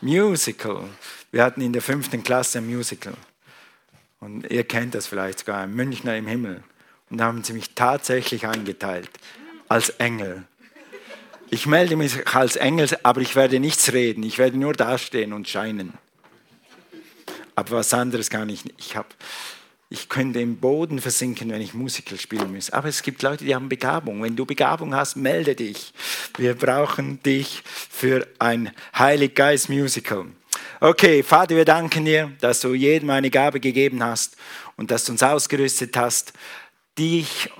Musical. Wir hatten in der fünften Klasse ein Musical. Und ihr kennt das vielleicht sogar, Münchner im Himmel. Und da haben sie mich tatsächlich eingeteilt als Engel. Ich melde mich als Engel, aber ich werde nichts reden. Ich werde nur dastehen und scheinen. Aber was anderes kann ich nicht. Ich, hab, ich könnte im Boden versinken, wenn ich Musical spielen muss. Aber es gibt Leute, die haben Begabung. Wenn du Begabung hast, melde dich. Wir brauchen dich für ein Heilig Geist Musical. Okay, Vater, wir danken dir, dass du jedem eine Gabe gegeben hast und dass du uns ausgerüstet hast, dich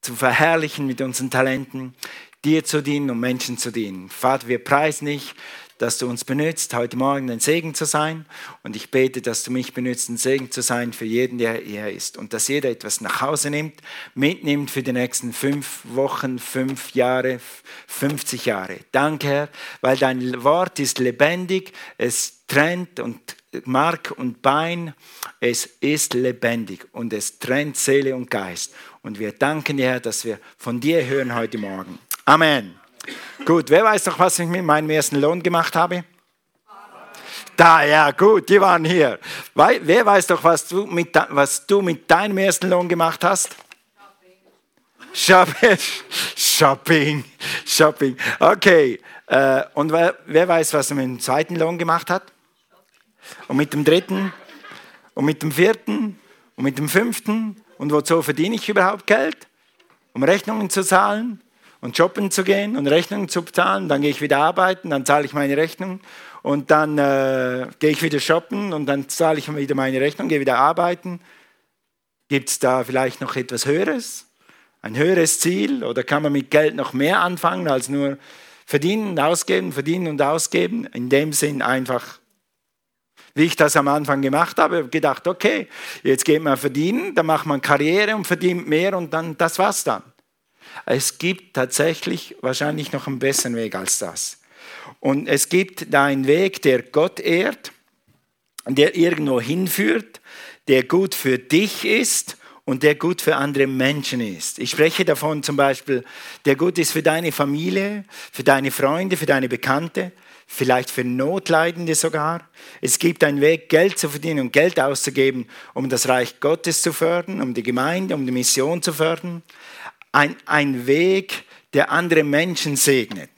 zu verherrlichen mit unseren Talenten, dir zu dienen und Menschen zu dienen. Vater, wir preisen dich, dass du uns benutzt, heute Morgen ein Segen zu sein. Und ich bete, dass du mich benutzt, ein Segen zu sein für jeden, der hier ist. Und dass jeder etwas nach Hause nimmt, mitnimmt für die nächsten fünf Wochen, fünf Jahre, 50 Jahre. Danke, Herr, weil dein Wort ist lebendig, es trennt und Mark und Bein, es ist lebendig und es trennt Seele und Geist. Und wir danken dir, Herr, dass wir von dir hören heute Morgen. Amen. Gut, wer weiß noch, was ich mit meinem ersten Lohn gemacht habe? Da, ja, gut, die waren hier. Wer weiß doch, was du mit, was du mit deinem ersten Lohn gemacht hast? Shopping. Shopping. Shopping. Okay. Äh, und wer, wer weiß, was er mit dem zweiten Lohn gemacht hat? Und mit dem dritten? Und mit dem vierten? Und mit dem fünften? Und wozu verdiene ich überhaupt Geld? Um Rechnungen zu zahlen? Und shoppen zu gehen und Rechnungen zu bezahlen. Dann gehe ich wieder arbeiten, dann zahle ich meine Rechnung und dann äh, gehe ich wieder shoppen und dann zahle ich wieder meine Rechnung, gehe wieder arbeiten. Gibt es da vielleicht noch etwas Höheres? Ein höheres Ziel? Oder kann man mit Geld noch mehr anfangen als nur verdienen ausgeben, verdienen und ausgeben? In dem Sinn einfach, wie ich das am Anfang gemacht habe, gedacht, okay, jetzt geht man verdienen, dann macht man Karriere und verdient mehr und dann das war's dann. Es gibt tatsächlich wahrscheinlich noch einen besseren Weg als das. Und es gibt da einen Weg, der Gott ehrt, der irgendwo hinführt, der gut für dich ist und der gut für andere Menschen ist. Ich spreche davon zum Beispiel, der gut ist für deine Familie, für deine Freunde, für deine Bekannte, vielleicht für Notleidende sogar. Es gibt einen Weg, Geld zu verdienen und Geld auszugeben, um das Reich Gottes zu fördern, um die Gemeinde, um die Mission zu fördern ein, ein Weg, der andere Menschen segnet,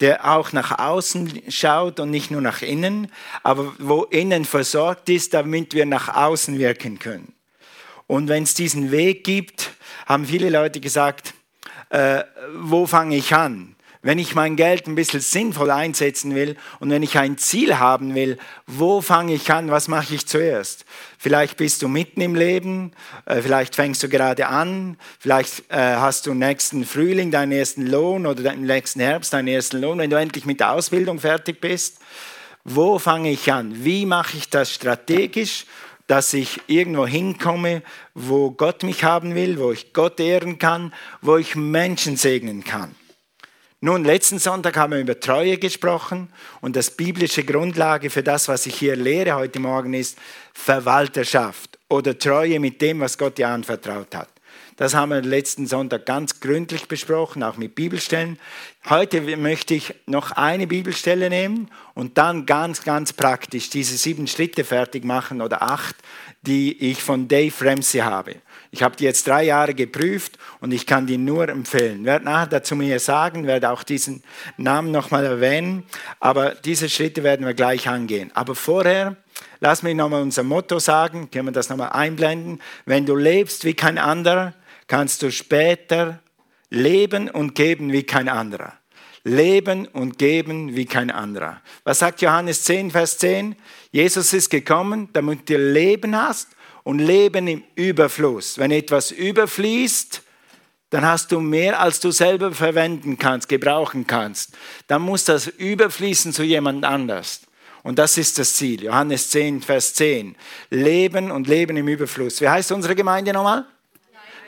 der auch nach außen schaut und nicht nur nach innen, aber wo innen versorgt ist, damit wir nach außen wirken können. Und wenn es diesen Weg gibt, haben viele Leute gesagt, äh, wo fange ich an? Wenn ich mein Geld ein bisschen sinnvoll einsetzen will und wenn ich ein Ziel haben will, wo fange ich an, was mache ich zuerst? Vielleicht bist du mitten im Leben, äh, vielleicht fängst du gerade an, vielleicht äh, hast du nächsten Frühling deinen ersten Lohn oder im nächsten Herbst deinen ersten Lohn, wenn du endlich mit der Ausbildung fertig bist. Wo fange ich an? Wie mache ich das strategisch? dass ich irgendwo hinkomme, wo Gott mich haben will, wo ich Gott ehren kann, wo ich Menschen segnen kann. Nun, letzten Sonntag haben wir über Treue gesprochen und das biblische Grundlage für das, was ich hier lehre heute Morgen ist Verwalterschaft oder Treue mit dem, was Gott dir anvertraut hat. Das haben wir letzten Sonntag ganz gründlich besprochen, auch mit Bibelstellen. Heute möchte ich noch eine Bibelstelle nehmen und dann ganz, ganz praktisch diese sieben Schritte fertig machen oder acht, die ich von Dave Ramsey habe. Ich habe die jetzt drei Jahre geprüft und ich kann die nur empfehlen. Werde nachher dazu mehr sagen, werde auch diesen Namen nochmal erwähnen, aber diese Schritte werden wir gleich angehen. Aber vorher, lass mich nochmal unser Motto sagen, können wir das nochmal einblenden. Wenn du lebst wie kein anderer, kannst du später leben und geben wie kein anderer. Leben und geben wie kein anderer. Was sagt Johannes 10, Vers 10? Jesus ist gekommen, damit du Leben hast und Leben im Überfluss. Wenn etwas überfließt, dann hast du mehr, als du selber verwenden kannst, gebrauchen kannst. Dann muss das überfließen zu jemand anders. Und das ist das Ziel. Johannes 10, Vers 10. Leben und Leben im Überfluss. Wie heißt unsere Gemeinde nochmal?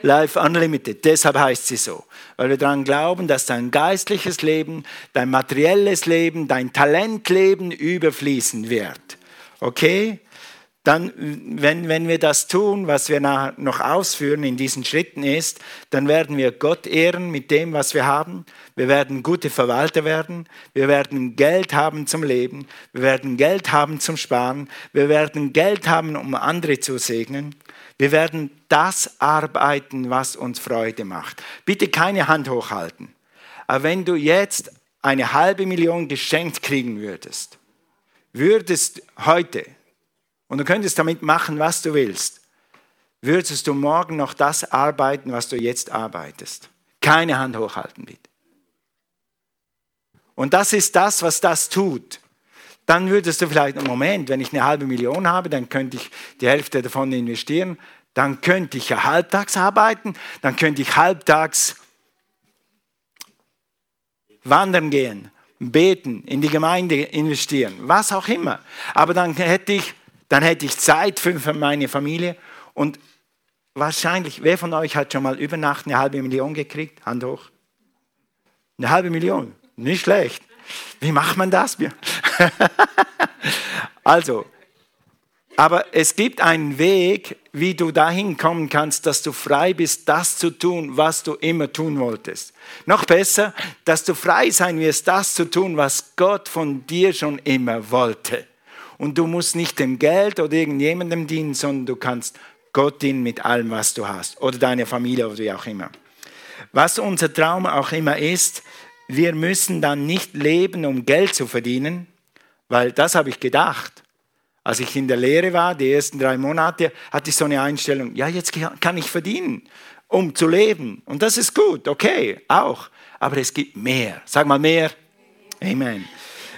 Life Unlimited. Deshalb heißt sie so. Weil wir daran glauben, dass dein geistliches Leben, dein materielles Leben, dein Talentleben überfließen wird. Okay? dann, wenn, wenn wir das tun, was wir noch ausführen in diesen Schritten ist, dann werden wir Gott ehren mit dem, was wir haben. Wir werden gute Verwalter werden. Wir werden Geld haben zum Leben. Wir werden Geld haben zum Sparen. Wir werden Geld haben, um andere zu segnen. Wir werden das arbeiten, was uns Freude macht. Bitte keine Hand hochhalten. Aber wenn du jetzt eine halbe Million geschenkt kriegen würdest, würdest heute und du könntest damit machen, was du willst, würdest du morgen noch das arbeiten, was du jetzt arbeitest. Keine Hand hochhalten, bitte. Und das ist das, was das tut. Dann würdest du vielleicht, Moment, wenn ich eine halbe Million habe, dann könnte ich die Hälfte davon investieren, dann könnte ich ja halbtags arbeiten, dann könnte ich halbtags wandern gehen, beten, in die Gemeinde investieren, was auch immer. Aber dann hätte ich dann hätte ich Zeit für meine Familie und wahrscheinlich, wer von euch hat schon mal über Nacht eine halbe Million gekriegt? Hand hoch. Eine halbe Million, nicht schlecht. Wie macht man das? also, aber es gibt einen Weg, wie du dahin kommen kannst, dass du frei bist, das zu tun, was du immer tun wolltest. Noch besser, dass du frei sein wirst, das zu tun, was Gott von dir schon immer wollte. Und du musst nicht dem Geld oder irgendjemandem dienen, sondern du kannst Gott dienen mit allem, was du hast. Oder deiner Familie oder wie auch immer. Was unser Traum auch immer ist, wir müssen dann nicht leben, um Geld zu verdienen, weil das habe ich gedacht. Als ich in der Lehre war, die ersten drei Monate, hatte ich so eine Einstellung, ja, jetzt kann ich verdienen, um zu leben. Und das ist gut, okay, auch. Aber es gibt mehr. Sag mal mehr. Amen.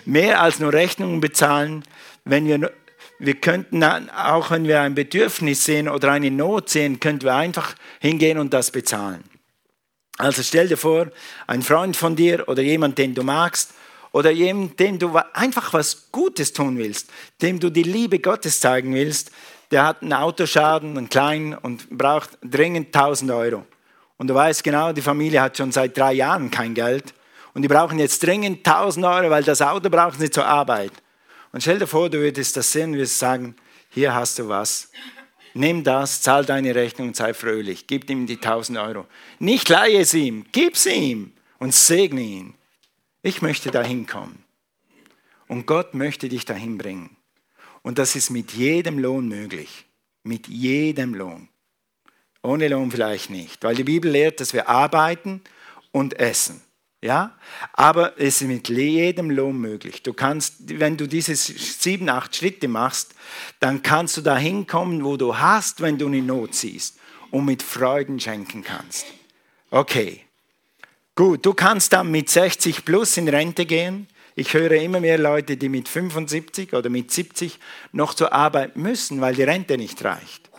Mehr als nur Rechnungen bezahlen, wenn wir, wir könnten auch, wenn wir ein Bedürfnis sehen oder eine Not sehen, könnten wir einfach hingehen und das bezahlen. Also stell dir vor, ein Freund von dir oder jemand, den du magst, oder jemand, dem du einfach was Gutes tun willst, dem du die Liebe Gottes zeigen willst, der hat einen Autoschaden, einen kleinen, und braucht dringend 1000 Euro. Und du weißt genau, die Familie hat schon seit drei Jahren kein Geld. Und die brauchen jetzt dringend 1000 Euro, weil das Auto brauchen sie zur Arbeit. Und stell dir vor, du würdest das sehen und würdest sagen, hier hast du was. Nimm das, zahl deine Rechnung sei fröhlich. Gib ihm die 1000 Euro. Nicht leihe es ihm, gib sie ihm und segne ihn. Ich möchte dahin kommen. Und Gott möchte dich dahin bringen. Und das ist mit jedem Lohn möglich. Mit jedem Lohn. Ohne Lohn vielleicht nicht, weil die Bibel lehrt, dass wir arbeiten und essen. Ja? Aber es ist mit jedem Lohn möglich. Du kannst, wenn du diese sieben, acht Schritte machst, dann kannst du dahin kommen, wo du hast, wenn du eine Not siehst und mit Freuden schenken kannst. Okay. Gut, du kannst dann mit 60 plus in Rente gehen. Ich höre immer mehr Leute, die mit 75 oder mit 70 noch zur Arbeit müssen, weil die Rente nicht reicht.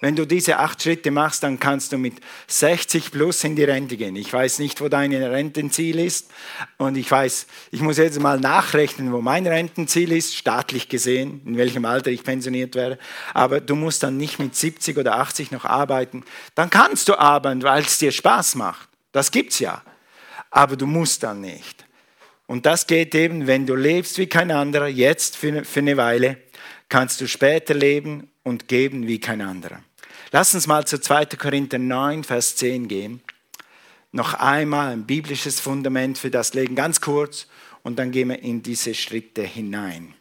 Wenn du diese acht Schritte machst, dann kannst du mit 60 plus in die Rente gehen. Ich weiß nicht, wo dein Rentenziel ist. Und ich weiß, ich muss jetzt mal nachrechnen, wo mein Rentenziel ist, staatlich gesehen, in welchem Alter ich pensioniert wäre. Aber du musst dann nicht mit 70 oder 80 noch arbeiten. Dann kannst du arbeiten, weil es dir Spaß macht. Das gibt's ja. Aber du musst dann nicht. Und das geht eben, wenn du lebst wie kein anderer, jetzt für eine Weile, kannst du später leben und geben wie kein anderer. Lass uns mal zu 2. Korinther 9, Vers 10 gehen. Noch einmal ein biblisches Fundament für das legen, ganz kurz, und dann gehen wir in diese Schritte hinein.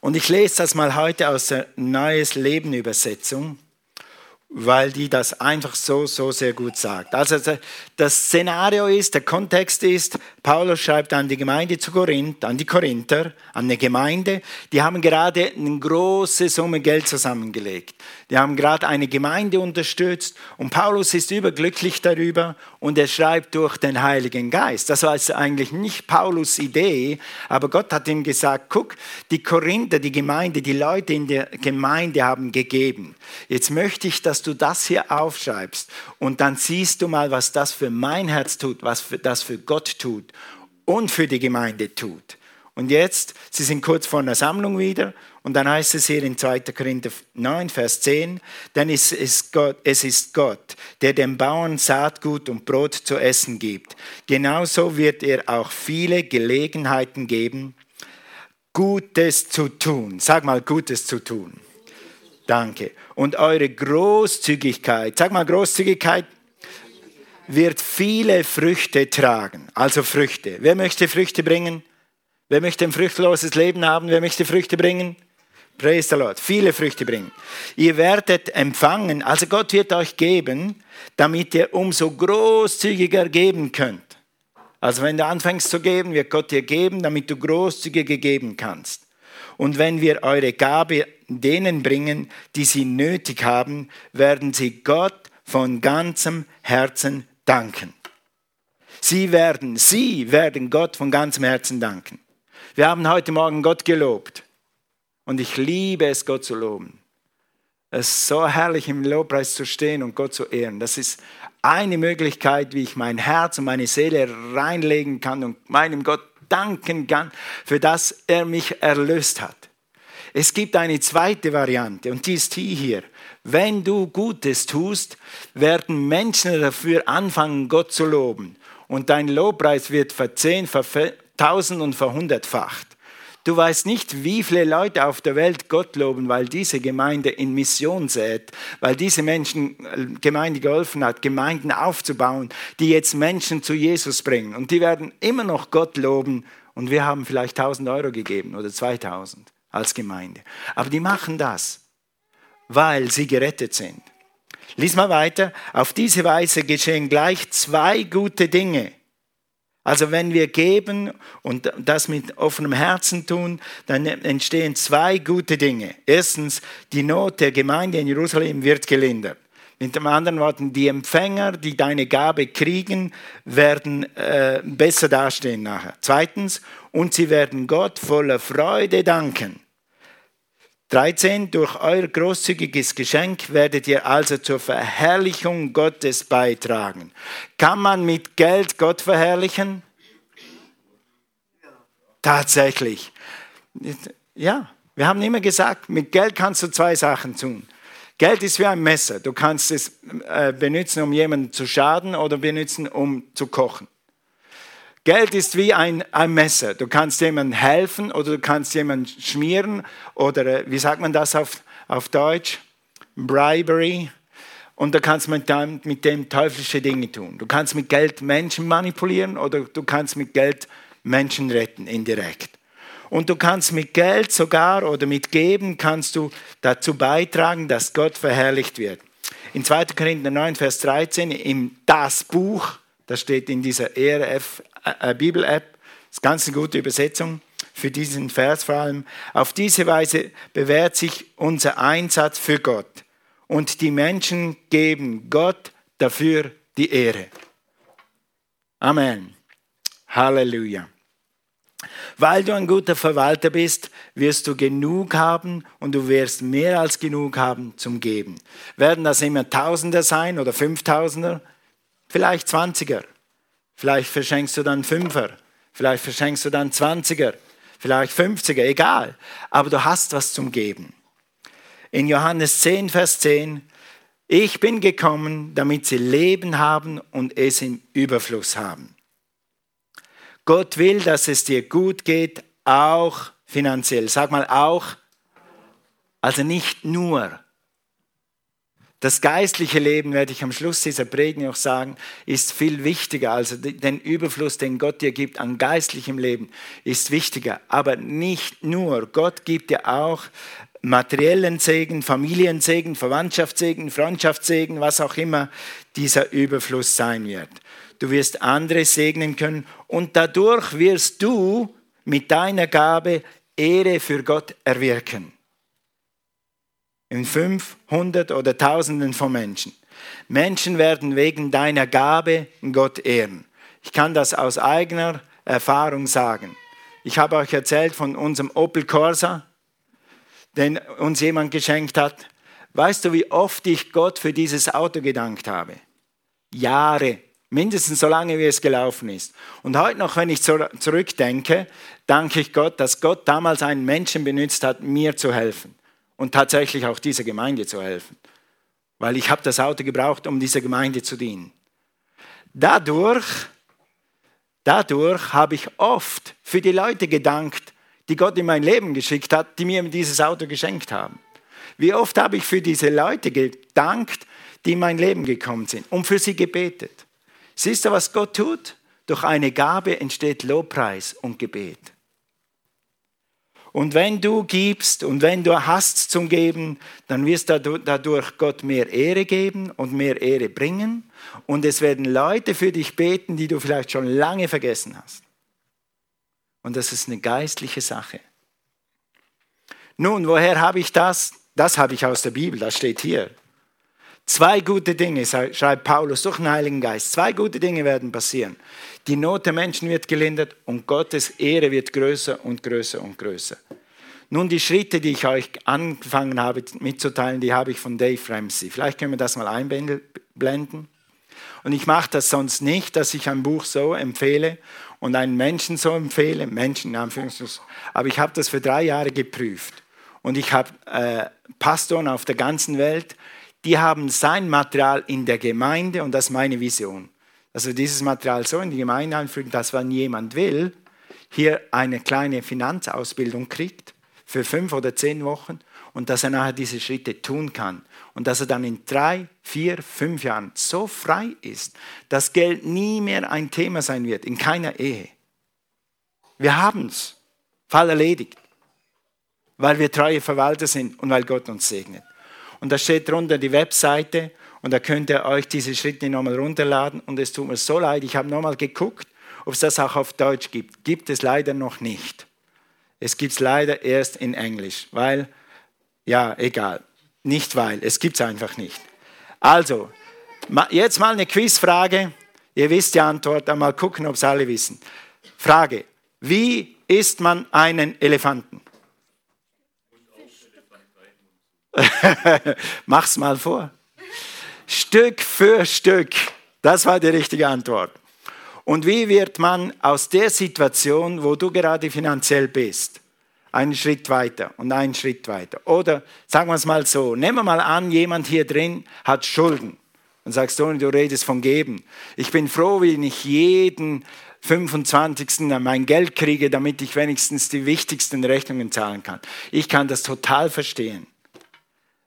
Und ich lese das mal heute aus der Neues Leben Übersetzung weil die das einfach so, so sehr gut sagt. Also das Szenario ist, der Kontext ist, Paulus schreibt an die Gemeinde zu Korinth, an die Korinther, an eine Gemeinde, die haben gerade eine große Summe Geld zusammengelegt. Die haben gerade eine Gemeinde unterstützt und Paulus ist überglücklich darüber und er schreibt durch den Heiligen Geist. Das war eigentlich nicht Paulus Idee, aber Gott hat ihm gesagt, guck, die Korinther, die Gemeinde, die Leute in der Gemeinde haben gegeben. Jetzt möchte ich, dass du das hier aufschreibst und dann siehst du mal, was das für mein Herz tut, was das für Gott tut und für die Gemeinde tut. Und jetzt, sie sind kurz vor einer Sammlung wieder und dann heißt es hier in 2. Korinther 9, Vers 10, denn es ist, Gott, es ist Gott, der dem Bauern Saatgut und Brot zu essen gibt. Genauso wird er auch viele Gelegenheiten geben, Gutes zu tun. Sag mal, Gutes zu tun. Danke. Und eure Großzügigkeit, sag mal Großzügigkeit, wird viele Früchte tragen. Also Früchte. Wer möchte Früchte bringen? Wer möchte ein früchtloses Leben haben? Wer möchte Früchte bringen? Praise the Lord. Viele Früchte bringen. Ihr werdet empfangen, also Gott wird euch geben, damit ihr umso großzügiger geben könnt. Also wenn du anfängst zu geben, wird Gott dir geben, damit du großzügiger geben kannst. Und wenn wir eure Gabe denen bringen, die sie nötig haben, werden sie Gott von ganzem Herzen danken. Sie werden, sie werden Gott von ganzem Herzen danken. Wir haben heute Morgen Gott gelobt. Und ich liebe es, Gott zu loben. Es ist so herrlich, im Lobpreis zu stehen und Gott zu ehren. Das ist eine Möglichkeit, wie ich mein Herz und meine Seele reinlegen kann und meinem Gott danken kann, für das er mich erlöst hat. Es gibt eine zweite Variante und die ist die hier. Wenn du Gutes tust, werden Menschen dafür anfangen, Gott zu loben. Und dein Lobpreis wird verzehn, vertausend und verhundertfacht. Du weißt nicht, wie viele Leute auf der Welt Gott loben, weil diese Gemeinde in Mission sät, weil diese Menschen äh, Gemeinde geholfen hat, Gemeinden aufzubauen, die jetzt Menschen zu Jesus bringen. Und die werden immer noch Gott loben. Und wir haben vielleicht 1000 Euro gegeben oder 2000 als Gemeinde. Aber die machen das, weil sie gerettet sind. Lies mal weiter. Auf diese Weise geschehen gleich zwei gute Dinge also wenn wir geben und das mit offenem Herzen tun, dann entstehen zwei gute Dinge. Erstens, die Not der Gemeinde in Jerusalem wird gelindert. Mit anderen Worten, die Empfänger, die deine Gabe kriegen, werden äh, besser dastehen nachher. Zweitens, und sie werden Gott voller Freude danken. 13. Durch euer großzügiges Geschenk werdet ihr also zur Verherrlichung Gottes beitragen. Kann man mit Geld Gott verherrlichen? Tatsächlich. Ja, wir haben immer gesagt, mit Geld kannst du zwei Sachen tun. Geld ist wie ein Messer. Du kannst es äh, benutzen, um jemanden zu schaden oder benutzen, um zu kochen. Geld ist wie ein, ein Messer. Du kannst jemandem helfen oder du kannst jemanden schmieren oder äh, wie sagt man das auf, auf Deutsch? Bribery. Und du kannst mit dem, mit dem teuflische Dinge tun. Du kannst mit Geld Menschen manipulieren oder du kannst mit Geld Menschen retten, indirekt. Und du kannst mit Geld sogar oder mit Geben kannst du dazu beitragen, dass Gott verherrlicht wird. In 2. Korinther 9, Vers 13, im Das Buch, das steht in dieser ERF äh, Bibel-App. Das ist ganz eine gute Übersetzung für diesen Vers vor allem. Auf diese Weise bewährt sich unser Einsatz für Gott. Und die Menschen geben Gott dafür die Ehre. Amen. Halleluja. Weil du ein guter Verwalter bist, wirst du genug haben und du wirst mehr als genug haben zum Geben. Werden das immer Tausender sein oder Fünftausender? Vielleicht Zwanziger. Vielleicht verschenkst du dann Fünfer, vielleicht verschenkst du dann Zwanziger, vielleicht Fünfziger, egal. Aber du hast was zum Geben. In Johannes 10, Vers 10, ich bin gekommen, damit sie Leben haben und es im Überfluss haben. Gott will, dass es dir gut geht, auch finanziell. Sag mal auch, also nicht nur. Das geistliche Leben, werde ich am Schluss dieser Predigt noch sagen, ist viel wichtiger. Also den Überfluss, den Gott dir gibt an geistlichem Leben, ist wichtiger. Aber nicht nur. Gott gibt dir auch materiellen Segen, Familiensegen, Verwandtschaftssegen, Freundschaftssegen, was auch immer dieser Überfluss sein wird. Du wirst andere segnen können und dadurch wirst du mit deiner Gabe Ehre für Gott erwirken in 500 oder Tausenden von Menschen. Menschen werden wegen deiner Gabe Gott ehren. Ich kann das aus eigener Erfahrung sagen. Ich habe euch erzählt von unserem Opel Corsa, den uns jemand geschenkt hat. Weißt du, wie oft ich Gott für dieses Auto gedankt habe? Jahre, mindestens so lange, wie es gelaufen ist. Und heute noch, wenn ich zurückdenke, danke ich Gott, dass Gott damals einen Menschen benutzt hat, mir zu helfen und tatsächlich auch dieser Gemeinde zu helfen. Weil ich habe das Auto gebraucht, um dieser Gemeinde zu dienen. Dadurch, dadurch habe ich oft für die Leute gedankt, die Gott in mein Leben geschickt hat, die mir dieses Auto geschenkt haben. Wie oft habe ich für diese Leute gedankt, die in mein Leben gekommen sind und für sie gebetet. Siehst du, was Gott tut? Durch eine Gabe entsteht Lobpreis und Gebet. Und wenn du gibst und wenn du hast zum Geben, dann wirst du dadurch Gott mehr Ehre geben und mehr Ehre bringen. Und es werden Leute für dich beten, die du vielleicht schon lange vergessen hast. Und das ist eine geistliche Sache. Nun, woher habe ich das? Das habe ich aus der Bibel, das steht hier. Zwei gute Dinge, schreibt Paulus durch den Heiligen Geist. Zwei gute Dinge werden passieren. Die Not der Menschen wird gelindert und Gottes Ehre wird größer und größer und größer. Nun, die Schritte, die ich euch angefangen habe mitzuteilen, die habe ich von Dave Ramsey. Vielleicht können wir das mal einblenden. Und ich mache das sonst nicht, dass ich ein Buch so empfehle und einen Menschen so empfehle, Menschen in Anführungszeichen. Aber ich habe das für drei Jahre geprüft. Und ich habe äh, Pastoren auf der ganzen Welt, die haben sein Material in der Gemeinde und das ist meine Vision. Also dieses Material so in die Gemeinde einfügen, dass wenn jemand will, hier eine kleine Finanzausbildung kriegt für fünf oder zehn Wochen und dass er nachher diese Schritte tun kann und dass er dann in drei, vier, fünf Jahren so frei ist, dass Geld nie mehr ein Thema sein wird, in keiner Ehe. Wir haben es. Fall erledigt. Weil wir treue Verwalter sind und weil Gott uns segnet. Und da steht drunter die Webseite und da könnt ihr euch diese Schritte nochmal runterladen. Und es tut mir so leid, ich habe nochmal geguckt, ob es das auch auf Deutsch gibt. Gibt es leider noch nicht. Es gibt es leider erst in Englisch, weil, ja, egal. Nicht weil, es gibt es einfach nicht. Also, jetzt mal eine Quizfrage. Ihr wisst die Antwort, mal gucken, ob es alle wissen. Frage, wie isst man einen Elefanten? Mach's mal vor. Stück für Stück. Das war die richtige Antwort. Und wie wird man aus der Situation, wo du gerade finanziell bist, einen Schritt weiter und einen Schritt weiter? Oder sagen wir es mal so, nehmen wir mal an, jemand hier drin hat Schulden. Und sagst du, du redest von geben. Ich bin froh, wenn ich jeden 25. mein Geld kriege, damit ich wenigstens die wichtigsten Rechnungen zahlen kann. Ich kann das total verstehen.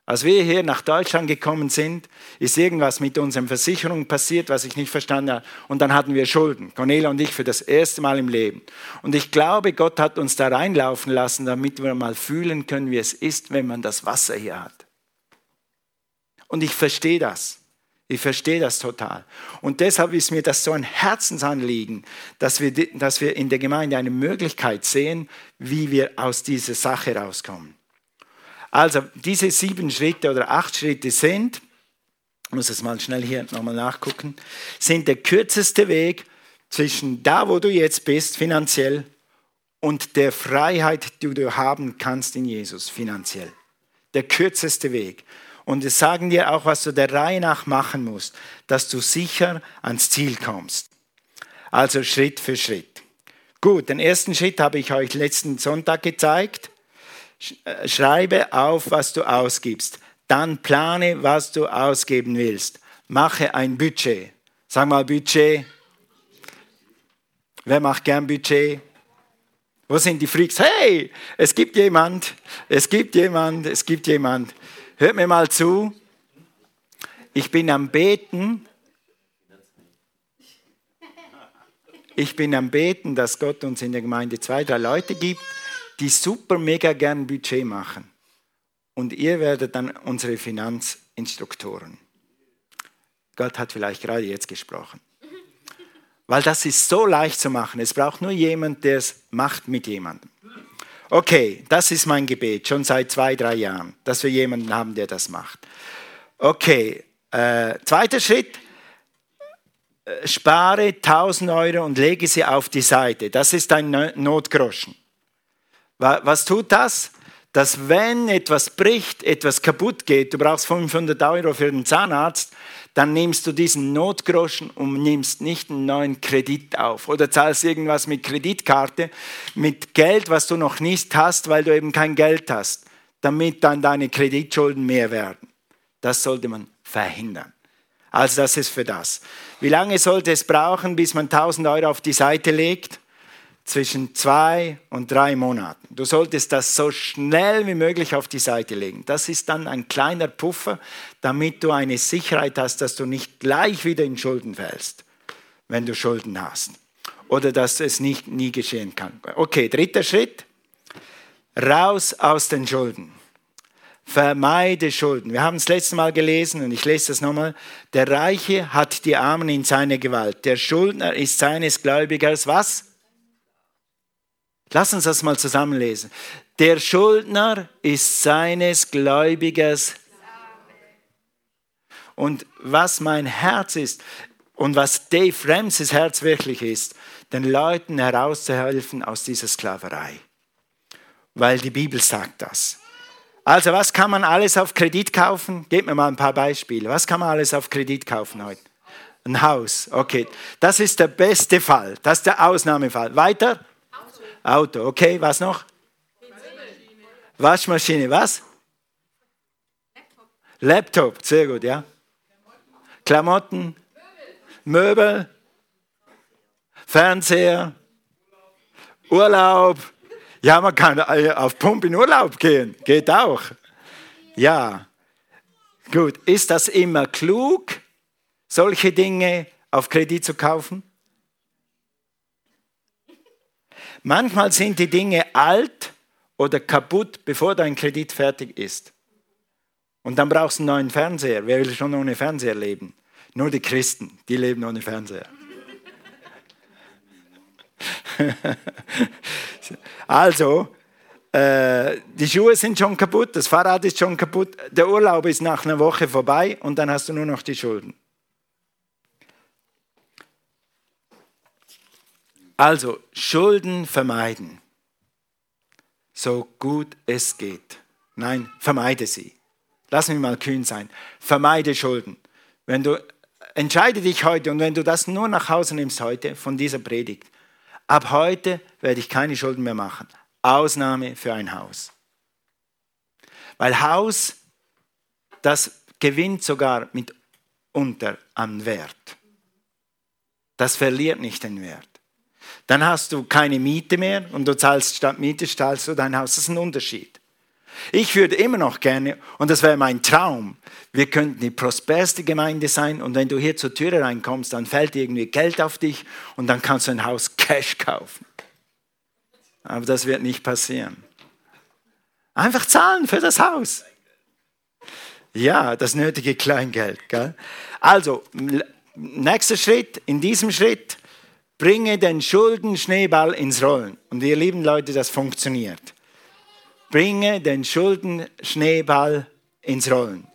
Als wir hier nach Deutschland gekommen sind, ist irgendwas mit unseren Versicherungen passiert, was ich nicht verstanden habe. Und dann hatten wir Schulden, Cornelia und ich, für das erste Mal im Leben. Und ich glaube, Gott hat uns da reinlaufen lassen, damit wir mal fühlen können, wie es ist, wenn man das Wasser hier hat. Und ich verstehe das. Ich verstehe das total. Und deshalb ist mir das so ein Herzensanliegen, dass wir, dass wir in der Gemeinde eine Möglichkeit sehen, wie wir aus dieser Sache rauskommen. Also diese sieben Schritte oder acht Schritte sind, ich muss es mal schnell hier nochmal nachgucken, sind der kürzeste Weg zwischen da, wo du jetzt bist, finanziell, und der Freiheit, die du haben kannst in Jesus, finanziell. Der kürzeste Weg. Und es sagen dir auch, was du der Reihe nach machen musst, dass du sicher ans Ziel kommst. Also Schritt für Schritt. Gut, den ersten Schritt habe ich euch letzten Sonntag gezeigt. Äh, schreibe auf, was du ausgibst. Dann plane, was du ausgeben willst. Mache ein Budget. Sag mal Budget. Wer macht gern Budget? Wo sind die Freaks? Hey, es gibt jemand, es gibt jemand, es gibt jemand. Hört mir mal zu. Ich bin am Beten. Ich bin am Beten, dass Gott uns in der Gemeinde zwei, drei Leute gibt, die super mega gern Budget machen. Und ihr werdet dann unsere Finanzinstruktoren. Gott hat vielleicht gerade jetzt gesprochen. Weil das ist so leicht zu machen. Es braucht nur jemand, der es macht mit jemandem. Okay, das ist mein Gebet, schon seit zwei, drei Jahren, dass wir jemanden haben, der das macht. Okay, äh, zweiter Schritt, äh, spare 1000 Euro und lege sie auf die Seite. Das ist ein Notgroschen. Was tut das? Dass wenn etwas bricht, etwas kaputt geht, du brauchst 500 Euro für den Zahnarzt, dann nimmst du diesen Notgroschen und nimmst nicht einen neuen Kredit auf oder zahlst irgendwas mit Kreditkarte, mit Geld, was du noch nicht hast, weil du eben kein Geld hast, damit dann deine Kreditschulden mehr werden. Das sollte man verhindern. Also das ist für das. Wie lange sollte es brauchen, bis man 1000 Euro auf die Seite legt? Zwischen zwei und drei Monaten. Du solltest das so schnell wie möglich auf die Seite legen. Das ist dann ein kleiner Puffer, damit du eine Sicherheit hast, dass du nicht gleich wieder in Schulden fällst, wenn du Schulden hast. Oder dass es nicht, nie geschehen kann. Okay, dritter Schritt. Raus aus den Schulden. Vermeide Schulden. Wir haben es letztes Mal gelesen und ich lese das nochmal. Der Reiche hat die Armen in seine Gewalt. Der Schuldner ist seines Gläubigers was? Lass uns das mal zusammenlesen. Der Schuldner ist seines Gläubigers. Und was mein Herz ist und was Dave Ramses Herz wirklich ist, den Leuten herauszuhelfen aus dieser Sklaverei. Weil die Bibel sagt das. Also was kann man alles auf Kredit kaufen? Gebt mir mal ein paar Beispiele. Was kann man alles auf Kredit kaufen heute? Ein Haus, okay. Das ist der beste Fall. Das ist der Ausnahmefall. Weiter? Auto, okay, was noch? Waschmaschine, was? Laptop, sehr gut, ja. Klamotten, Möbel, Fernseher, Urlaub. Ja, man kann auf Pump in Urlaub gehen, geht auch. Ja, gut. Ist das immer klug, solche Dinge auf Kredit zu kaufen? Manchmal sind die Dinge alt oder kaputt, bevor dein Kredit fertig ist. Und dann brauchst du einen neuen Fernseher. Wer will schon ohne Fernseher leben? Nur die Christen, die leben ohne Fernseher. also, äh, die Schuhe sind schon kaputt, das Fahrrad ist schon kaputt, der Urlaub ist nach einer Woche vorbei und dann hast du nur noch die Schulden. Also Schulden vermeiden, so gut es geht. Nein, vermeide sie. Lass mich mal kühn sein. Vermeide Schulden. Wenn du entscheide dich heute und wenn du das nur nach Hause nimmst heute von dieser Predigt, ab heute werde ich keine Schulden mehr machen. Ausnahme für ein Haus. Weil Haus, das gewinnt sogar mitunter an Wert. Das verliert nicht den Wert. Dann hast du keine Miete mehr und du zahlst statt Miete zahlst du dein Haus. Das ist ein Unterschied. Ich würde immer noch gerne, und das wäre mein Traum, wir könnten die prosperste Gemeinde sein und wenn du hier zur Tür reinkommst, dann fällt irgendwie Geld auf dich und dann kannst du ein Haus Cash kaufen. Aber das wird nicht passieren. Einfach zahlen für das Haus. Ja, das nötige Kleingeld. Gell? Also, nächster Schritt, in diesem Schritt, Bringe den Schuldenschneeball ins Rollen. Und ihr lieben Leute, das funktioniert. Bringe den Schuldenschneeball ins Rollen.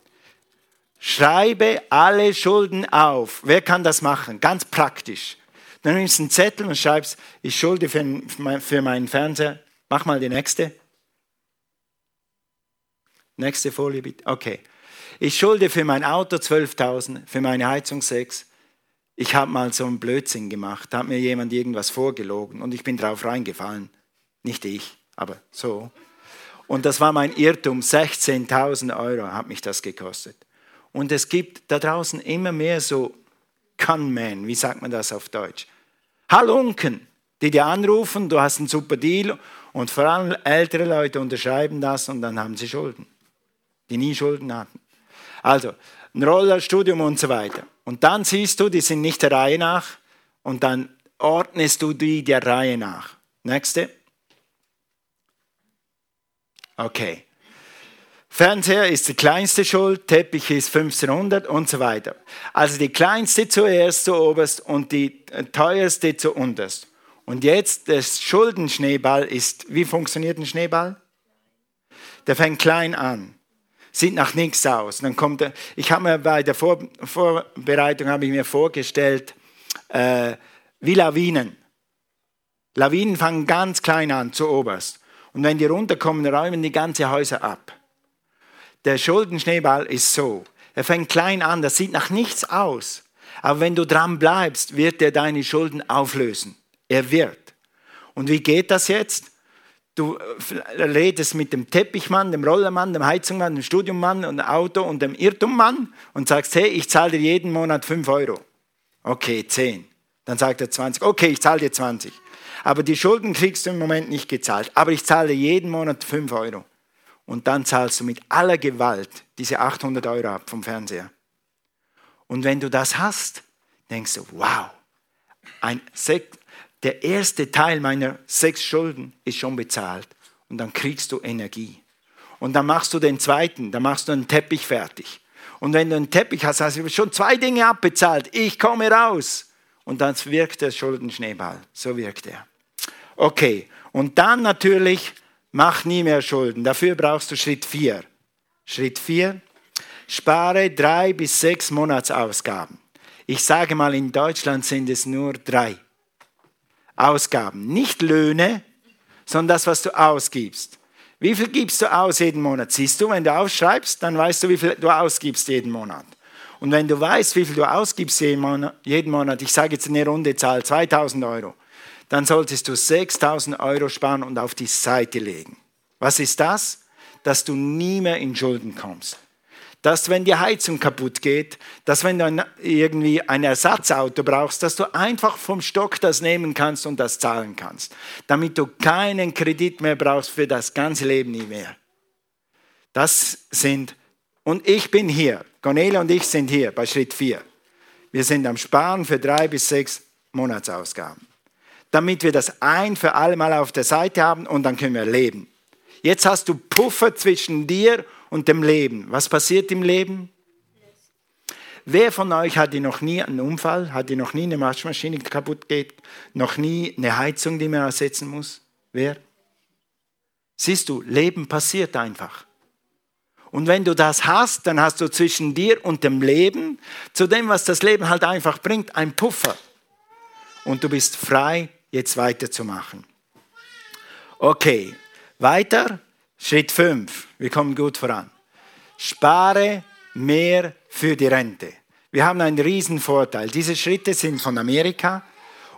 Schreibe alle Schulden auf. Wer kann das machen? Ganz praktisch. Dann nimmst du einen Zettel und schreibst, ich schulde für, für meinen Fernseher. Mach mal die nächste. Nächste Folie bitte. Okay. Ich schulde für mein Auto 12.000, für meine Heizung 6, ich habe mal so einen Blödsinn gemacht, da hat mir jemand irgendwas vorgelogen und ich bin drauf reingefallen. Nicht ich, aber so. Und das war mein Irrtum, 16.000 Euro hat mich das gekostet. Und es gibt da draußen immer mehr so Gunmen, wie sagt man das auf Deutsch? Halunken, die dir anrufen, du hast einen super Deal und vor allem ältere Leute unterschreiben das und dann haben sie Schulden, die nie Schulden hatten. Also, ein Rollerstudium und so weiter. Und dann siehst du, die sind nicht der Reihe nach und dann ordnest du die der Reihe nach. Nächste. Okay. Fernseher ist die kleinste Schuld, Teppich ist 1500 und so weiter. Also die kleinste zuerst zu oberst und die teuerste zu unterst. Und jetzt der Schuldenschneeball ist, wie funktioniert ein Schneeball? Der fängt klein an sieht nach nichts aus. dann kommt, ich habe mir bei der Vor Vorbereitung habe ich mir vorgestellt, äh, wie Lawinen. Lawinen fangen ganz klein an, zu oberst. Und wenn die runterkommen, räumen die ganze Häuser ab. Der Schuldenschneeball ist so. Er fängt klein an, das sieht nach nichts aus. Aber wenn du dran bleibst, wird er deine Schulden auflösen. Er wird. Und wie geht das jetzt? Du äh, redest mit dem Teppichmann, dem Rollermann, dem Heizungmann, dem Studiummann und dem Auto und dem Irrtummann und sagst, hey, ich zahle dir jeden Monat 5 Euro. Okay, 10. Dann sagt er 20. Okay, ich zahle dir 20. Aber die Schulden kriegst du im Moment nicht gezahlt. Aber ich zahle jeden Monat 5 Euro. Und dann zahlst du mit aller Gewalt diese 800 Euro ab vom Fernseher. Und wenn du das hast, denkst du, wow, ein der erste Teil meiner sechs Schulden ist schon bezahlt. Und dann kriegst du Energie. Und dann machst du den zweiten, dann machst du einen Teppich fertig. Und wenn du einen Teppich hast, hast du schon zwei Dinge abbezahlt. Ich komme raus. Und dann wirkt der Schuldenschneeball. So wirkt er. Okay. Und dann natürlich, mach nie mehr Schulden. Dafür brauchst du Schritt 4. Schritt 4. Spare drei bis sechs Monatsausgaben. Ich sage mal, in Deutschland sind es nur drei Ausgaben. Nicht Löhne, sondern das, was du ausgibst. Wie viel gibst du aus jeden Monat? Siehst du, wenn du aufschreibst, dann weißt du, wie viel du ausgibst jeden Monat. Und wenn du weißt, wie viel du ausgibst jeden Monat, ich sage jetzt eine runde Zahl, 2000 Euro, dann solltest du 6000 Euro sparen und auf die Seite legen. Was ist das? Dass du nie mehr in Schulden kommst dass wenn die Heizung kaputt geht, dass wenn du irgendwie ein Ersatzauto brauchst, dass du einfach vom Stock das nehmen kannst und das zahlen kannst, damit du keinen Kredit mehr brauchst für das ganze Leben nie mehr. Das sind, und ich bin hier, Cornelia und ich sind hier bei Schritt 4. Wir sind am Sparen für drei bis sechs Monatsausgaben, damit wir das ein für alle Mal auf der Seite haben und dann können wir leben. Jetzt hast du Puffer zwischen dir und dem Leben. Was passiert im Leben? Wer von euch hatte noch nie einen Unfall, hatte noch nie eine Waschmaschine, die kaputt geht, noch nie eine Heizung, die man ersetzen muss? Wer? Siehst du, Leben passiert einfach. Und wenn du das hast, dann hast du zwischen dir und dem Leben, zu dem, was das Leben halt einfach bringt, ein Puffer. Und du bist frei, jetzt weiterzumachen. Okay, weiter. Schritt 5. Wir kommen gut voran. Spare mehr für die Rente. Wir haben einen riesen Vorteil. Diese Schritte sind von Amerika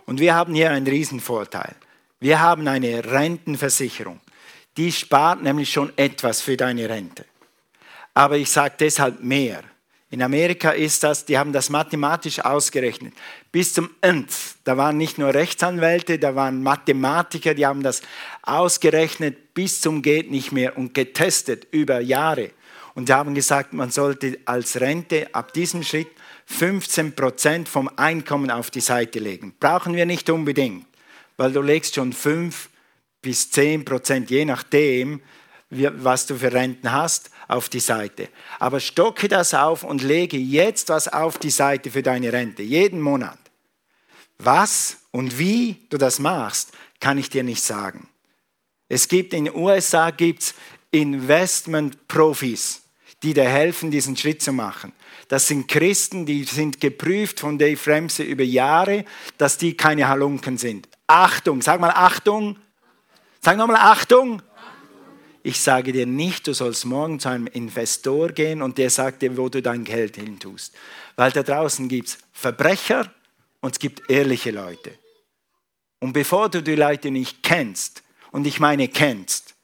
und wir haben hier einen riesen Vorteil. Wir haben eine Rentenversicherung. Die spart nämlich schon etwas für deine Rente. Aber ich sage deshalb mehr. In Amerika ist das, die haben das mathematisch ausgerechnet. Bis zum Nth. Da waren nicht nur Rechtsanwälte, da waren Mathematiker, die haben das ausgerechnet bis zum geht nicht mehr und getestet über Jahre. Und sie haben gesagt, man sollte als Rente ab diesem Schritt 15 Prozent vom Einkommen auf die Seite legen. Brauchen wir nicht unbedingt, weil du legst schon 5 bis 10 Prozent, je nachdem, was du für Renten hast, auf die Seite. Aber stocke das auf und lege jetzt was auf die Seite für deine Rente, jeden Monat. Was und wie du das machst, kann ich dir nicht sagen. Es gibt in den USA gibt's Investment-Profis, die dir helfen, diesen Schritt zu machen. Das sind Christen, die sind geprüft von Dave Ramsey über Jahre, dass die keine Halunken sind. Achtung, sag mal Achtung. Sag nochmal Achtung. Ich sage dir nicht, du sollst morgen zu einem Investor gehen und der sagt dir, wo du dein Geld hin tust. Weil da draußen gibt es Verbrecher und es gibt ehrliche Leute. Und bevor du die Leute nicht kennst, und ich meine kennst,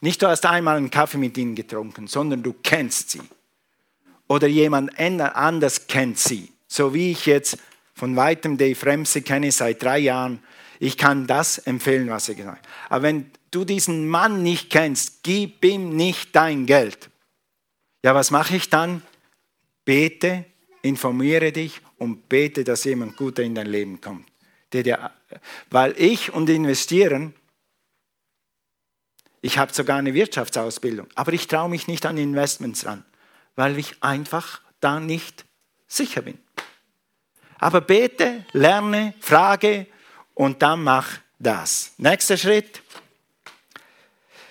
nicht du hast einmal einen Kaffee mit ihnen getrunken, sondern du kennst sie. Oder jemand anders kennt sie. So wie ich jetzt von weitem Dave Ramsey kenne seit drei Jahren. Ich kann das empfehlen, was er gesagt hat. Aber wenn du diesen Mann nicht kennst, gib ihm nicht dein Geld. Ja, was mache ich dann? Bete, informiere dich und bete, dass jemand Guter in dein Leben kommt. weil ich und investieren, ich habe sogar eine Wirtschaftsausbildung, aber ich traue mich nicht an Investments ran, weil ich einfach da nicht sicher bin. Aber bete, lerne, frage und dann mach das. Nächster Schritt.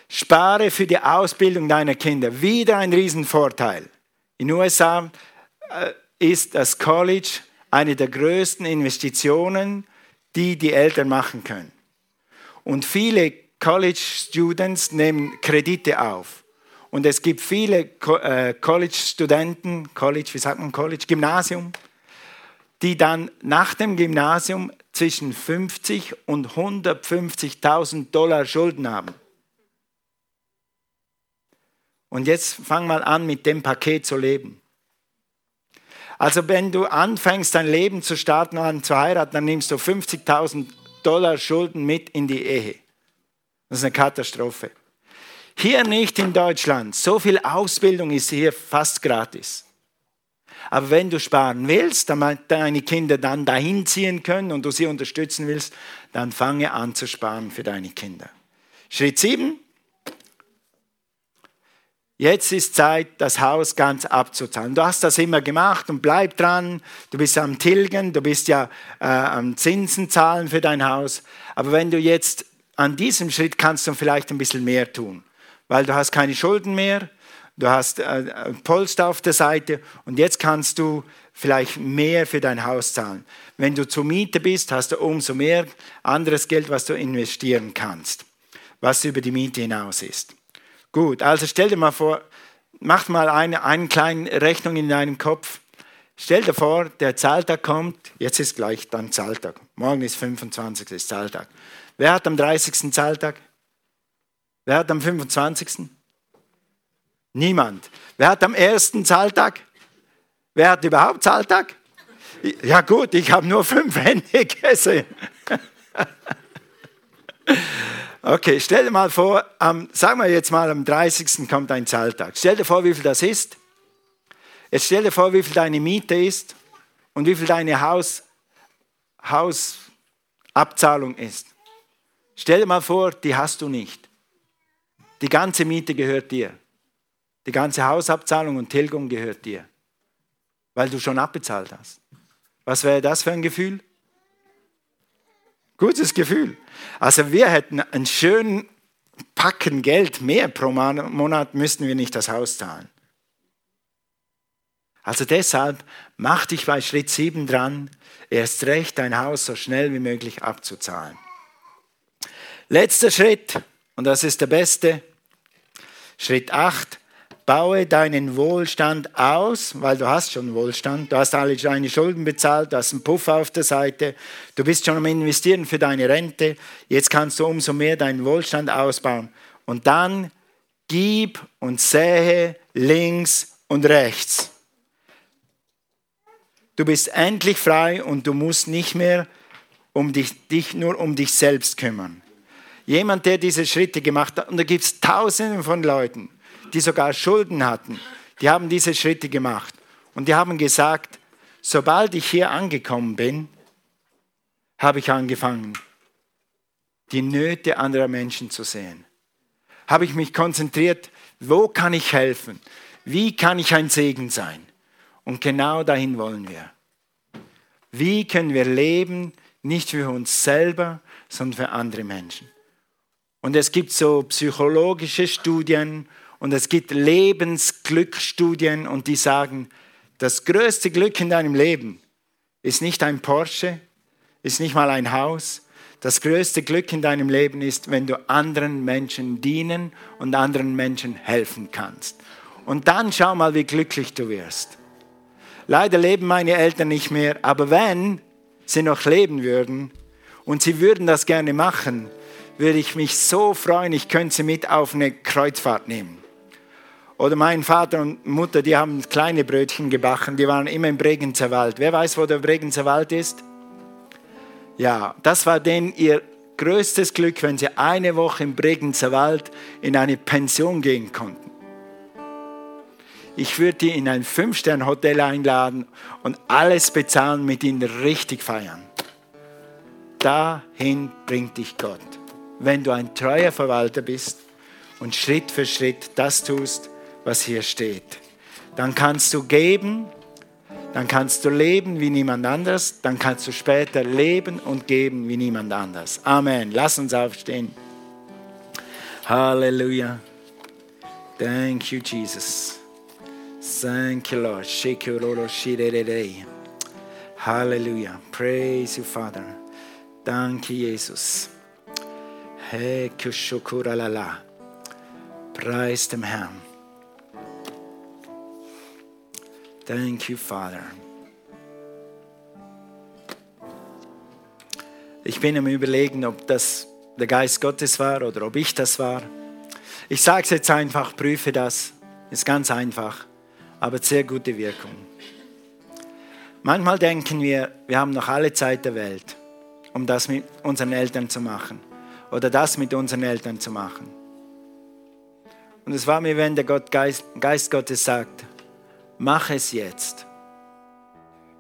Spare für die Ausbildung deiner Kinder. Wieder ein Riesenvorteil. In den USA äh, ist das College eine der größten Investitionen, die die Eltern machen können. Und viele College Students nehmen Kredite auf. Und es gibt viele äh, College-Studenten, College, wie sagt man College, Gymnasium, die dann nach dem Gymnasium zwischen 50 und 150.000 Dollar Schulden haben. Und jetzt fang mal an, mit dem Paket zu leben. Also wenn du anfängst, dein Leben zu starten und zu heiraten, dann nimmst du 50.000 Dollar Schulden mit in die Ehe. Das ist eine Katastrophe. Hier nicht in Deutschland. So viel Ausbildung ist hier fast gratis. Aber wenn du sparen willst, damit deine Kinder dann dahin ziehen können und du sie unterstützen willst, dann fange an zu sparen für deine Kinder. Schritt 7. Jetzt ist Zeit, das Haus ganz abzuzahlen. Du hast das immer gemacht und bleib dran. Du bist am Tilgen, du bist ja äh, am Zinsen zahlen für dein Haus. Aber wenn du jetzt an diesem Schritt kannst du vielleicht ein bisschen mehr tun, weil du hast keine Schulden mehr, du hast äh, Polster auf der Seite und jetzt kannst du vielleicht mehr für dein Haus zahlen. Wenn du zur Miete bist, hast du umso mehr anderes Geld, was du investieren kannst, was über die Miete hinaus ist. Gut, also stell dir mal vor, mach mal eine, eine kleine Rechnung in deinem Kopf. Stell dir vor, der Zahltag kommt, jetzt ist gleich dann Zahltag. Morgen ist 25. Ist Zahltag. Wer hat am 30. Zahltag? Wer hat am 25.? Niemand. Wer hat am ersten Zahltag? Wer hat überhaupt Zahltag? Ja gut, ich habe nur fünf Hände gesehen. Okay, stell dir mal vor, am, sagen wir jetzt mal, am 30. kommt ein Zahltag. Stell dir vor, wie viel das ist. Jetzt stell dir vor, wie viel deine Miete ist und wie viel deine Haus, Hausabzahlung ist. Stell dir mal vor, die hast du nicht. Die ganze Miete gehört dir. Die ganze Hausabzahlung und Tilgung gehört dir, weil du schon abbezahlt hast. Was wäre das für ein Gefühl? Gutes Gefühl. Also wir hätten einen schönen Packen Geld mehr pro Monat, müssten wir nicht das Haus zahlen. Also deshalb mach dich bei Schritt 7 dran, erst recht dein Haus so schnell wie möglich abzuzahlen. Letzter Schritt, und das ist der beste, Schritt 8, Baue deinen Wohlstand aus, weil du hast schon Wohlstand. Du hast alle deine Schulden bezahlt, du hast einen Puffer auf der Seite, du bist schon am Investieren für deine Rente. Jetzt kannst du umso mehr deinen Wohlstand ausbauen. Und dann gib und sähe links und rechts. Du bist endlich frei und du musst nicht mehr um dich, dich nur um dich selbst kümmern. Jemand, der diese Schritte gemacht hat, und da gibt es tausende von Leuten, die sogar Schulden hatten, die haben diese Schritte gemacht. Und die haben gesagt, sobald ich hier angekommen bin, habe ich angefangen, die Nöte anderer Menschen zu sehen. Habe ich mich konzentriert, wo kann ich helfen? Wie kann ich ein Segen sein? Und genau dahin wollen wir. Wie können wir leben, nicht für uns selber, sondern für andere Menschen? Und es gibt so psychologische Studien und es gibt Lebensglückstudien und die sagen, das größte Glück in deinem Leben ist nicht ein Porsche, ist nicht mal ein Haus. Das größte Glück in deinem Leben ist, wenn du anderen Menschen dienen und anderen Menschen helfen kannst. Und dann schau mal, wie glücklich du wirst. Leider leben meine Eltern nicht mehr, aber wenn sie noch leben würden und sie würden das gerne machen, würde ich mich so freuen, ich könnte sie mit auf eine Kreuzfahrt nehmen. Oder mein Vater und Mutter, die haben kleine Brötchen gebacken, die waren immer im Bregenzer Wald. Wer weiß, wo der Bregenzer Wald ist? Ja, das war denen ihr größtes Glück, wenn sie eine Woche im Bregenzer Wald in eine Pension gehen konnten. Ich würde die in ein Fünf-Stern-Hotel einladen und alles bezahlen, mit ihnen richtig feiern. Dahin bringt dich Gott. Wenn du ein treuer Verwalter bist und Schritt für Schritt das tust, was hier steht. Dann kannst du geben, dann kannst du leben wie niemand anders, dann kannst du später leben und geben wie niemand anders. Amen. Lass uns aufstehen. Halleluja. Thank you, Jesus. Thank you, Lord. Halleluja. Praise you, Father. Danke, Jesus. Preis dem Herrn. Thank you, Father. Ich bin am Überlegen, ob das der Geist Gottes war oder ob ich das war. Ich sage es jetzt einfach, prüfe das. Ist ganz einfach, aber sehr gute Wirkung. Manchmal denken wir, wir haben noch alle Zeit der Welt. um das mit unseren Eltern zu machen oder das mit unseren Eltern zu machen. Und es war mir, wenn der Gott, Geist, Geist Gottes sagt, mach es jetzt.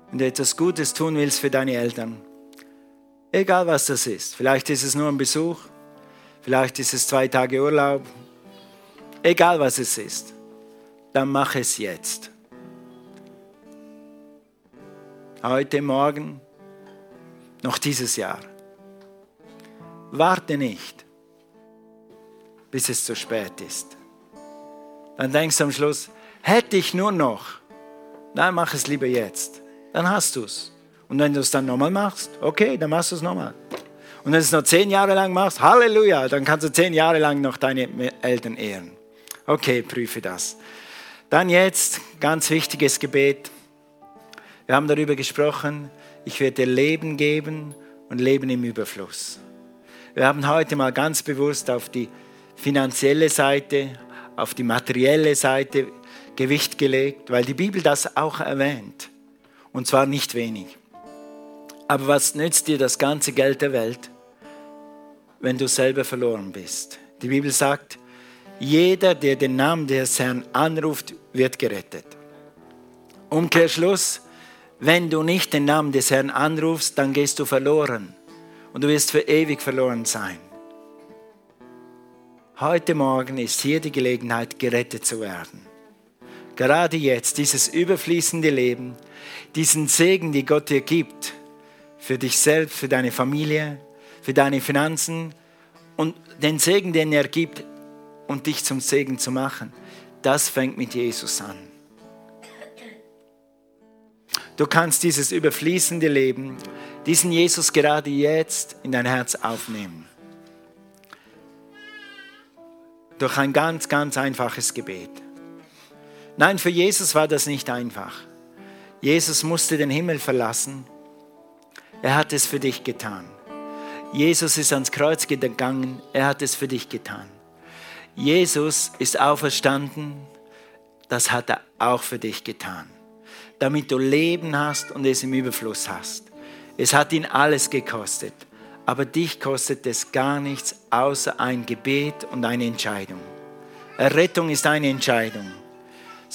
Wenn du etwas Gutes tun willst für deine Eltern, egal was das ist, vielleicht ist es nur ein Besuch, vielleicht ist es zwei Tage Urlaub, egal was es ist, dann mach es jetzt. Heute Morgen, noch dieses Jahr. Warte nicht, bis es zu spät ist. Dann denkst du am Schluss, hätte ich nur noch. Nein, mach es lieber jetzt. Dann hast du es. Und wenn du es dann nochmal machst, okay, dann machst du es nochmal. Und wenn du es noch zehn Jahre lang machst, Halleluja, dann kannst du zehn Jahre lang noch deine Eltern ehren. Okay, prüfe das. Dann jetzt, ganz wichtiges Gebet. Wir haben darüber gesprochen, ich werde dir Leben geben und Leben im Überfluss. Wir haben heute mal ganz bewusst auf die finanzielle Seite, auf die materielle Seite Gewicht gelegt, weil die Bibel das auch erwähnt. Und zwar nicht wenig. Aber was nützt dir das ganze Geld der Welt, wenn du selber verloren bist? Die Bibel sagt, jeder, der den Namen des Herrn anruft, wird gerettet. Umkehrschluss, wenn du nicht den Namen des Herrn anrufst, dann gehst du verloren und du wirst für ewig verloren sein. Heute Morgen ist hier die Gelegenheit, gerettet zu werden. Gerade jetzt, dieses überfließende Leben, diesen Segen, den Gott dir gibt, für dich selbst, für deine Familie, für deine Finanzen und den Segen, den er gibt, und um dich zum Segen zu machen, das fängt mit Jesus an. Du kannst dieses überfließende Leben, diesen Jesus gerade jetzt in dein Herz aufnehmen. Durch ein ganz, ganz einfaches Gebet. Nein, für Jesus war das nicht einfach. Jesus musste den Himmel verlassen. Er hat es für dich getan. Jesus ist ans Kreuz gegangen. Er hat es für dich getan. Jesus ist auferstanden. Das hat er auch für dich getan damit du Leben hast und es im Überfluss hast. Es hat ihn alles gekostet, aber dich kostet es gar nichts außer ein Gebet und eine Entscheidung. Errettung ist eine Entscheidung.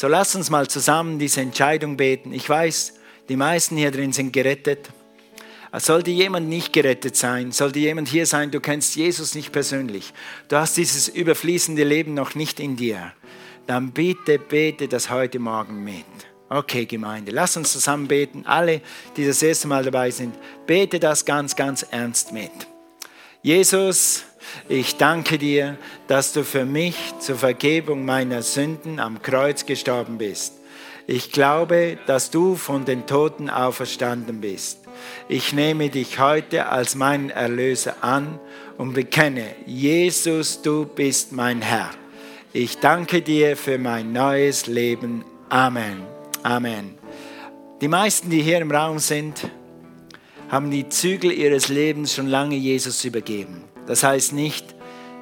So lass uns mal zusammen diese Entscheidung beten. Ich weiß, die meisten hier drin sind gerettet. Sollte jemand nicht gerettet sein, sollte jemand hier sein, du kennst Jesus nicht persönlich, du hast dieses überfließende Leben noch nicht in dir, dann bitte bete das heute Morgen mit. Okay, Gemeinde, lass uns zusammen beten. Alle, die das erste Mal dabei sind, bete das ganz, ganz ernst mit. Jesus, ich danke dir, dass du für mich zur Vergebung meiner Sünden am Kreuz gestorben bist. Ich glaube, dass du von den Toten auferstanden bist. Ich nehme dich heute als meinen Erlöser an und bekenne, Jesus, du bist mein Herr. Ich danke dir für mein neues Leben. Amen. Amen. Die meisten, die hier im Raum sind, haben die Zügel ihres Lebens schon lange Jesus übergeben. Das heißt nicht,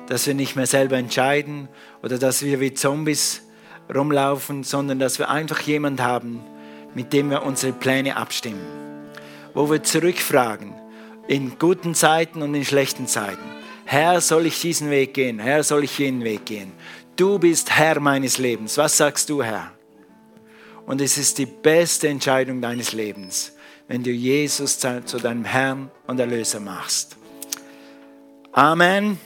dass wir nicht mehr selber entscheiden oder dass wir wie Zombies rumlaufen, sondern dass wir einfach jemanden haben, mit dem wir unsere Pläne abstimmen. Wo wir zurückfragen, in guten Zeiten und in schlechten Zeiten. Herr, soll ich diesen Weg gehen? Herr, soll ich jenen Weg gehen? Du bist Herr meines Lebens. Was sagst du, Herr? Und es ist die beste Entscheidung deines Lebens, wenn du Jesus zu deinem Herrn und Erlöser machst. Amen.